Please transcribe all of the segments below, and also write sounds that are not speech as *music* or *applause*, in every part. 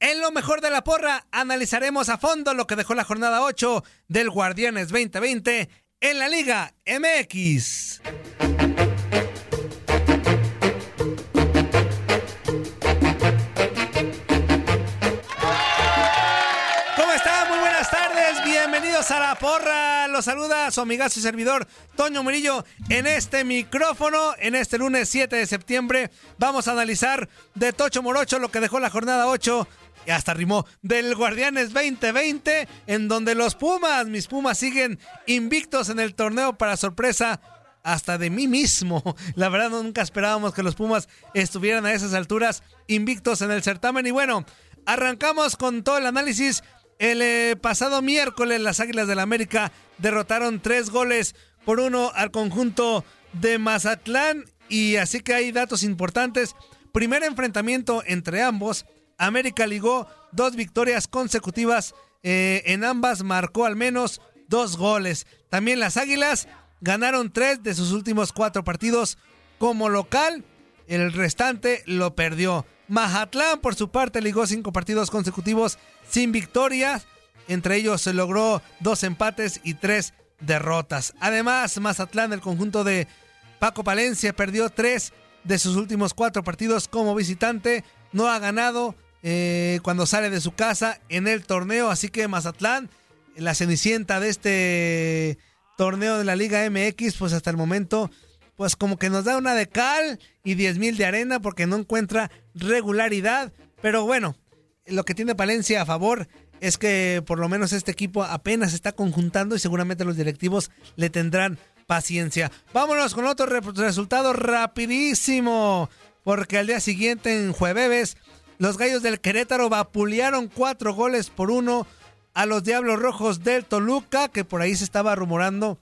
En lo mejor de la porra, analizaremos a fondo lo que dejó la jornada 8 del Guardianes 2020 en la Liga MX. Porra. Los saluda su amigazo y servidor Toño Murillo en este micrófono. En este lunes 7 de septiembre vamos a analizar de Tocho Morocho lo que dejó la jornada 8 y hasta rimó del Guardianes 2020, en donde los Pumas, mis Pumas, siguen invictos en el torneo para sorpresa hasta de mí mismo. *laughs* La verdad, nunca esperábamos que los Pumas estuvieran a esas alturas invictos en el certamen. Y bueno, arrancamos con todo el análisis. El eh, pasado miércoles, las Águilas del América derrotaron tres goles por uno al conjunto de Mazatlán. Y así que hay datos importantes. Primer enfrentamiento entre ambos. América ligó dos victorias consecutivas. eh, en ambas marcó al menos dos goles. También las Águilas ganaron tres de sus últimos cuatro partidos como local. El restante lo perdió. Mazatlán, por su parte, ligó cinco partidos consecutivos sin victorias. Entre ellos se logró dos empates y tres derrotas. Además, Mazatlán, el conjunto de Paco Palencia, perdió tres de sus últimos cuatro partidos como visitante. No ha ganado eh, cuando sale de su casa en el torneo. Así que Mazatlán, la cenicienta de este torneo de la Liga MX, pues hasta el momento, pues como que nos da una de cal y 10 mil de arena porque no encuentra regularidad. Pero bueno, lo que tiene Palencia a favor es que por lo menos este equipo apenas está conjuntando y seguramente los directivos le tendrán paciencia. Vámonos con otro re- resultado rapidísimo, porque al día siguiente en jueves los Gallos del Querétaro vapulearon cuatro goles por uno a los Diablos Rojos del Toluca, que por ahí se estaba rumorando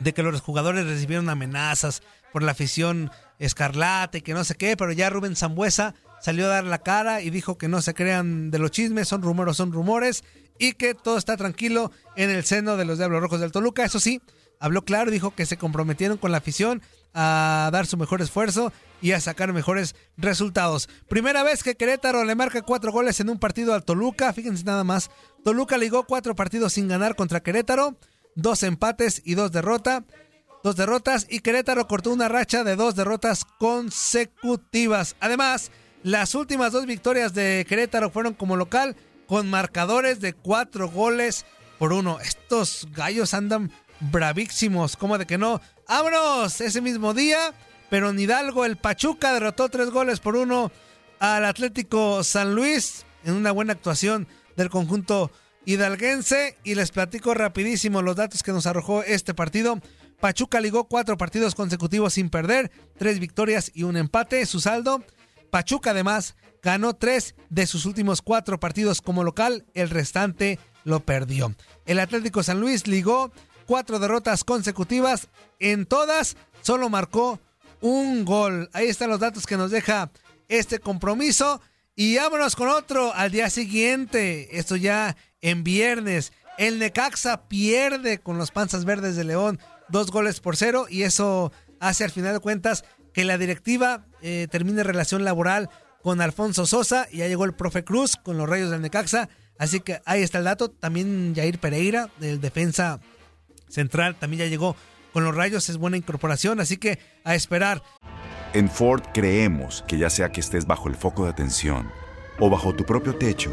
de que los jugadores recibieron amenazas por la afición escarlata y que no sé qué, pero ya Rubén Zambuesa salió a dar la cara y dijo que no se crean de los chismes, son rumores, son rumores, y que todo está tranquilo en el seno de los Diablos Rojos del Toluca. Eso sí, habló claro, dijo que se comprometieron con la afición a dar su mejor esfuerzo y a sacar mejores resultados. Primera vez que Querétaro le marca cuatro goles en un partido al Toluca, fíjense nada más. Toluca ligó cuatro partidos sin ganar contra Querétaro, dos empates y dos derrotas. Dos derrotas y Querétaro cortó una racha de dos derrotas consecutivas. Además, las últimas dos victorias de Querétaro fueron como local con marcadores de cuatro goles por uno. Estos gallos andan bravísimos, como de que no. ¡Vámonos! Ese mismo día, pero en Hidalgo el Pachuca derrotó tres goles por uno al Atlético San Luis en una buena actuación del conjunto hidalguense y les platico rapidísimo los datos que nos arrojó este partido. Pachuca ligó cuatro partidos consecutivos sin perder, tres victorias y un empate. Su saldo, Pachuca además ganó tres de sus últimos cuatro partidos como local, el restante lo perdió. El Atlético San Luis ligó cuatro derrotas consecutivas, en todas solo marcó un gol. Ahí están los datos que nos deja este compromiso. Y vámonos con otro al día siguiente. Esto ya en viernes. El Necaxa pierde con los Panzas Verdes de León dos goles por cero y eso hace al final de cuentas que la directiva eh, termine relación laboral con Alfonso Sosa y ya llegó el profe Cruz con los Rayos del Necaxa. Así que ahí está el dato. También Jair Pereira, del defensa central, también ya llegó con los Rayos. Es buena incorporación, así que a esperar. En Ford creemos que ya sea que estés bajo el foco de atención o bajo tu propio techo,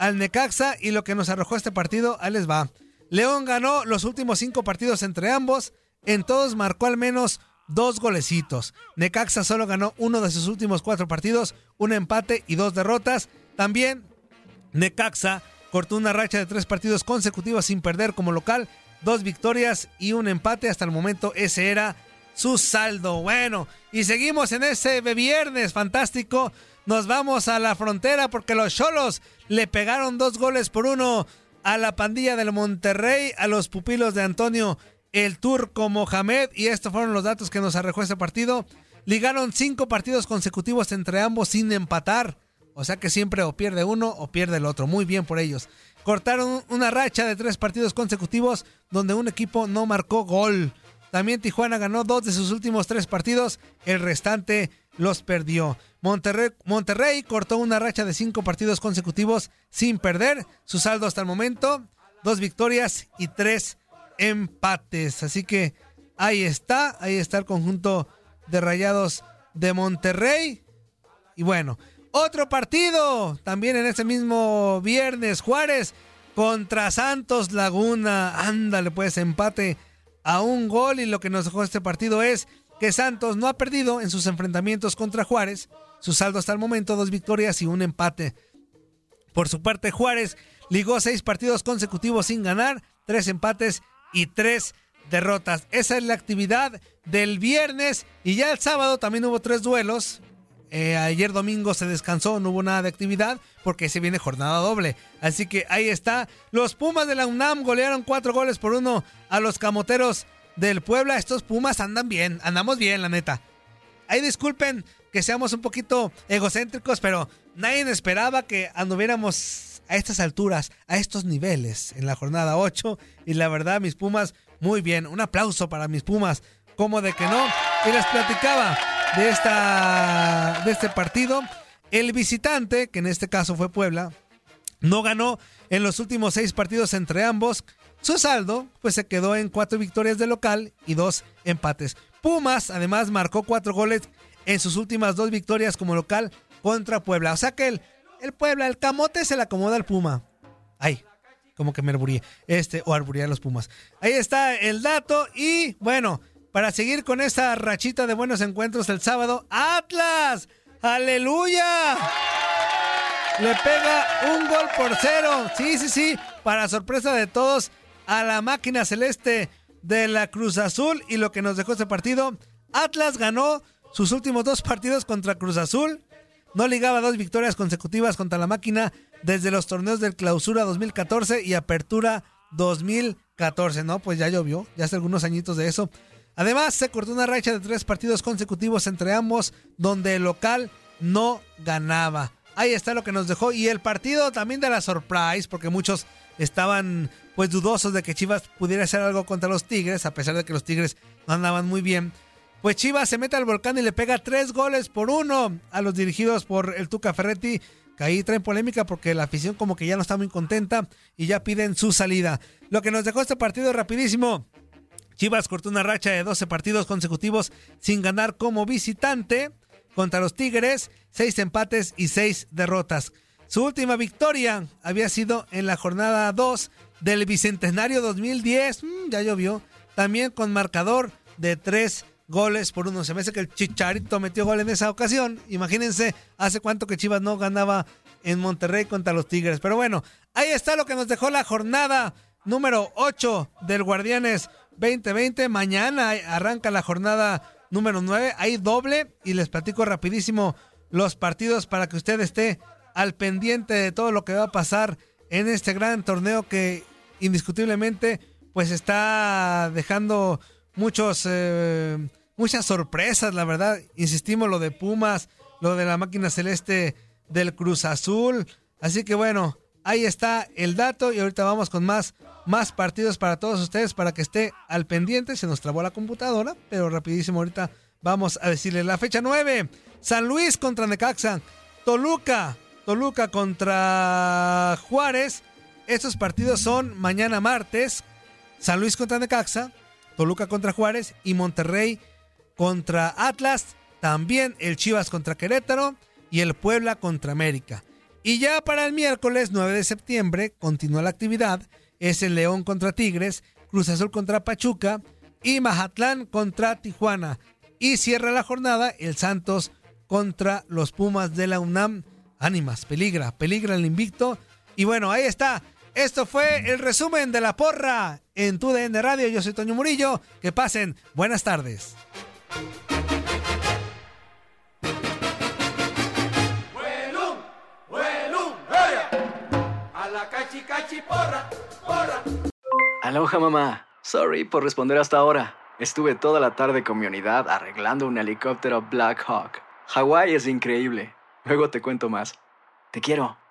al Necaxa y lo que nos arrojó este partido, ahí les va. León ganó los últimos cinco partidos entre ambos, en todos marcó al menos dos golecitos. Necaxa solo ganó uno de sus últimos cuatro partidos, un empate y dos derrotas. También Necaxa cortó una racha de tres partidos consecutivos sin perder como local, dos victorias y un empate. Hasta el momento ese era su saldo. Bueno, y seguimos en ese viernes fantástico. Nos vamos a la frontera porque los Cholos le pegaron dos goles por uno a la pandilla del Monterrey, a los pupilos de Antonio el Turco Mohamed. Y estos fueron los datos que nos arrojó ese partido. Ligaron cinco partidos consecutivos entre ambos sin empatar. O sea que siempre o pierde uno o pierde el otro. Muy bien por ellos. Cortaron una racha de tres partidos consecutivos donde un equipo no marcó gol. También Tijuana ganó dos de sus últimos tres partidos, el restante los perdió. Monterrey, Monterrey cortó una racha de cinco partidos consecutivos sin perder. Su saldo hasta el momento, dos victorias y tres empates. Así que ahí está, ahí está el conjunto de Rayados de Monterrey. Y bueno, otro partido, también en ese mismo viernes, Juárez contra Santos Laguna. Ándale, pues empate a un gol y lo que nos dejó este partido es que Santos no ha perdido en sus enfrentamientos contra Juárez. Su saldo hasta el momento, dos victorias y un empate. Por su parte, Juárez ligó seis partidos consecutivos sin ganar, tres empates y tres derrotas. Esa es la actividad del viernes y ya el sábado también hubo tres duelos. Eh, ayer domingo se descansó, no hubo nada de actividad porque se viene jornada doble. Así que ahí está. Los Pumas de la UNAM golearon cuatro goles por uno a los Camoteros del Puebla. Estos Pumas andan bien, andamos bien, la neta. Ahí disculpen que seamos un poquito egocéntricos, pero nadie esperaba que anduviéramos a estas alturas, a estos niveles en la jornada 8. Y la verdad, mis Pumas, muy bien. Un aplauso para mis Pumas. Como de que no. Y les platicaba de, esta, de este partido. El visitante, que en este caso fue Puebla, no ganó en los últimos seis partidos entre ambos. Su saldo pues se quedó en cuatro victorias de local y dos empates. Pumas además marcó cuatro goles en sus últimas dos victorias como local contra Puebla. O sea que el, el Puebla, el camote se le acomoda al Puma. Ay, como que me arburí. Este, o arburí a los Pumas. Ahí está el dato y bueno, para seguir con esta rachita de buenos encuentros el sábado. ¡Atlas! ¡Aleluya! Le pega un gol por cero. Sí, sí, sí. Para sorpresa de todos, a la máquina celeste de la Cruz Azul. Y lo que nos dejó este partido, Atlas ganó sus últimos dos partidos contra Cruz Azul. No ligaba dos victorias consecutivas contra la máquina desde los torneos del Clausura 2014 y Apertura 2014. No, pues ya llovió, ya hace algunos añitos de eso. Además, se cortó una racha de tres partidos consecutivos entre ambos, donde el local no ganaba. Ahí está lo que nos dejó. Y el partido también de la surprise, porque muchos estaban pues dudosos de que Chivas pudiera hacer algo contra los Tigres, a pesar de que los Tigres no andaban muy bien. Pues Chivas se mete al volcán y le pega tres goles por uno a los dirigidos por el Tuca Ferretti que ahí traen polémica porque la afición como que ya no está muy contenta y ya piden su salida. Lo que nos dejó este partido rapidísimo. Chivas cortó una racha de 12 partidos consecutivos sin ganar como visitante contra los Tigres, seis empates y seis derrotas. Su última victoria había sido en la jornada 2 del Bicentenario 2010, mm, ya llovió, también con marcador de 3 goles por uno. Se me hace que el Chicharito metió gol en esa ocasión. Imagínense hace cuánto que Chivas no ganaba en Monterrey contra los Tigres. Pero bueno, ahí está lo que nos dejó la jornada número 8 del Guardianes 2020. Mañana arranca la jornada número 9. Hay doble y les platico rapidísimo los partidos para que usted esté al pendiente de todo lo que va a pasar en este gran torneo que indiscutiblemente pues está dejando muchos eh, muchas sorpresas, la verdad. Insistimos lo de Pumas, lo de la máquina celeste del Cruz Azul. Así que bueno, ahí está el dato y ahorita vamos con más más partidos para todos ustedes para que esté al pendiente. Se nos trabó la computadora, pero rapidísimo ahorita vamos a decirle la fecha 9. San Luis contra Necaxa. Toluca Toluca contra Juárez. Estos partidos son mañana martes. San Luis contra Necaxa, Toluca contra Juárez y Monterrey contra Atlas. También el Chivas contra Querétaro y el Puebla contra América. Y ya para el miércoles 9 de septiembre continúa la actividad. Es el León contra Tigres, Cruz Azul contra Pachuca y Mazatlán contra Tijuana. Y cierra la jornada el Santos contra los Pumas de la UNAM ánimas, peligra, peligra el invicto. Y bueno, ahí está. Esto fue el resumen de la porra en tu DN Radio. Yo soy Toño Murillo. Que pasen buenas tardes. Aloha mamá. Sorry por responder hasta ahora. Estuve toda la tarde con mi unidad arreglando un helicóptero Black Hawk. Hawái es increíble. Luego te cuento más. Te quiero.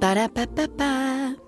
Ba-da-ba-ba-ba.